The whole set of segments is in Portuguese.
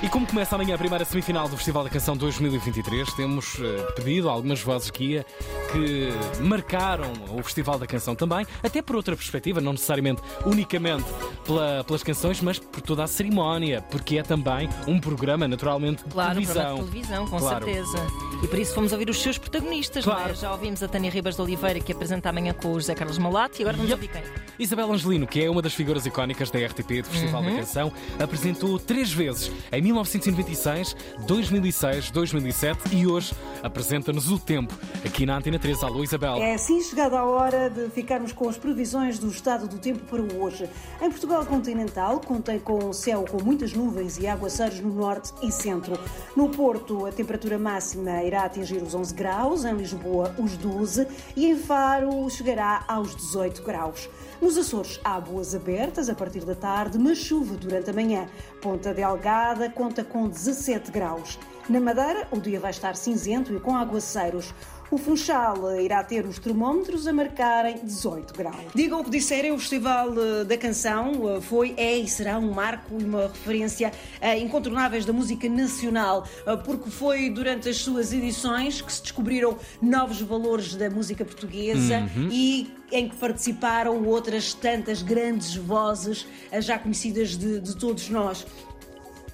E como começa amanhã a primeira semifinal do Festival da Canção 2023, temos uh, pedido algumas vozes guia que marcaram o Festival da Canção também, até por outra perspectiva, não necessariamente unicamente pela, pelas canções, mas por toda a cerimónia, porque é também um programa, naturalmente, de claro, televisão. Um televisão, com claro. certeza. E por isso fomos ouvir os seus protagonistas. Claro. É? Já ouvimos a Tânia Ribas de Oliveira, que apresenta amanhã com o José Carlos Malato, e agora vamos Yep. ouvir quem? Isabel Angelino, que é uma das figuras icónicas da RTP do Festival Uhum. da Canção, apresentou três vezes, em 1996, 2006, 2007 e hoje apresenta-nos o tempo aqui na Antena 3. Alô, Isabel. É assim chegada a hora de ficarmos com as previsões do estado do tempo para hoje. Em Portugal continental, contém com um céu com muitas nuvens e aguaceiros no norte e centro. No Porto, a temperatura máxima irá atingir os 11 graus, em Lisboa, os 12 e em Faro chegará aos 18 graus. Nos Açores, há boas abertas a partir da tarde, mas chuva durante a manhã. Ponta Delgada conta com 17 graus. Na Madeira, o dia vai estar cinzento e com aguaceiros. O Funchal irá ter os termómetros a marcarem 18 graus. Digam o que disserem, o Festival eh, da Canção eh, foi, é e será um marco e uma referência eh, incontornáveis da música nacional, porque foi durante as suas edições que se descobriram novos valores da música portuguesa e em que participaram outras tantas grandes vozes já conhecidas de, de todos nós.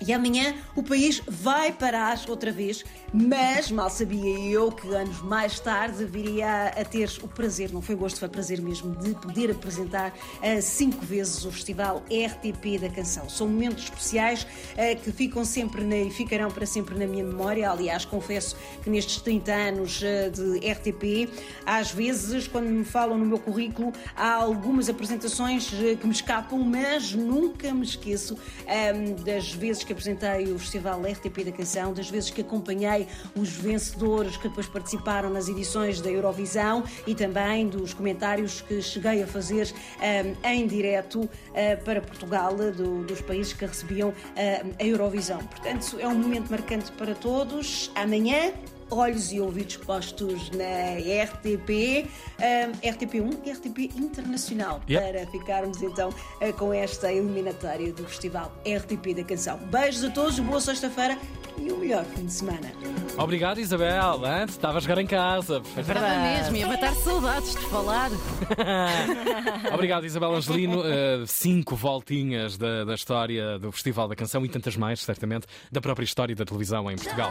E amanhã o país vai parar outra vez, mas mal sabia eu que anos mais tarde viria a ter o prazer, não foi gosto, foi prazer mesmo, de poder apresentar eh, cinco vezes o Festival RTP da Canção. São momentos especiais eh, que ficam sempre na- e ficarão para sempre na minha memória. Aliás, confesso que nestes 30 anos eh, de RTP, às vezes, quando me falam no meu currículo, há algumas apresentações que me escapam, mas nunca me esqueço das vezes que apresentei o Festival RTP da Canção, das vezes que acompanhei os vencedores que depois participaram nas edições da Eurovisão e também dos comentários que cheguei a fazer ehm, em direto eh, para Portugal, do- dos países que recebiam eh, a Eurovisão. Portanto, é um momento marcante para todos. Amanhã. Olhos e ouvidos postos na RTP, ehm, RTP1 e RTP Internacional, Yep. para ficarmos então eh, com esta eliminatória do Festival RTP da Canção. Beijos a todos, boa sexta-feira e o melhor fim de semana. Obrigado, Isabel. Antes estava a jogar em casa. Estava mesmo, ia matar saudades de falar. Obrigado, Isabel Angelino. Uh, cinco voltinhas da, da história do Festival da Canção e tantas mais, certamente, da própria história da televisão em Portugal.